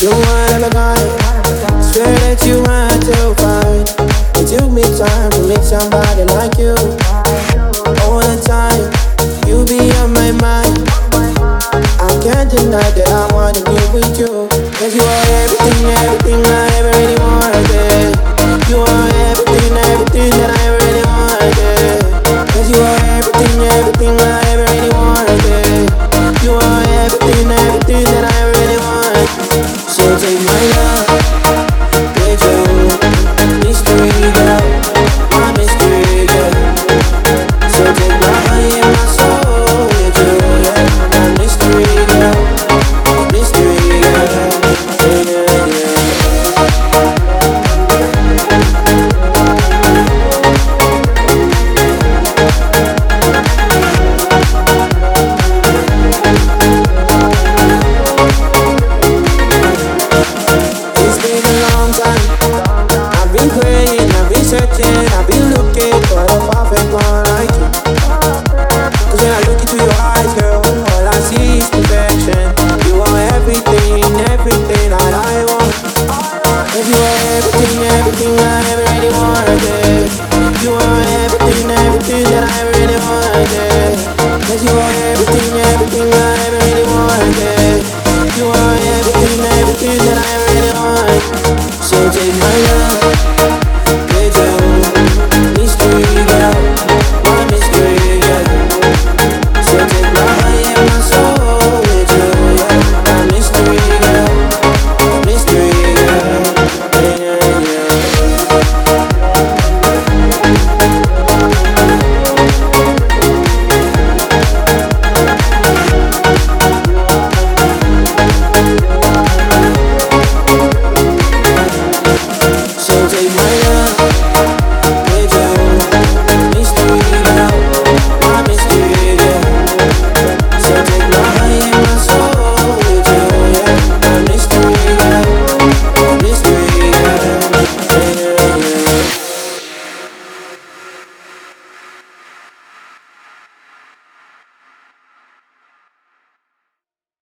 You one of a kind. Swear that you had to find. It took me time to meet somebody like you. All the time, you be on my mind. I can't deny that I wanna be with you. Cause you are everything, everything моя Петя, не стоит. everything I ever really wanted. You are everything, everything that I ever really wanted. Cause you are everything, everything I ever really wanted. You are everything, everything that I ever really wanted. So take my love.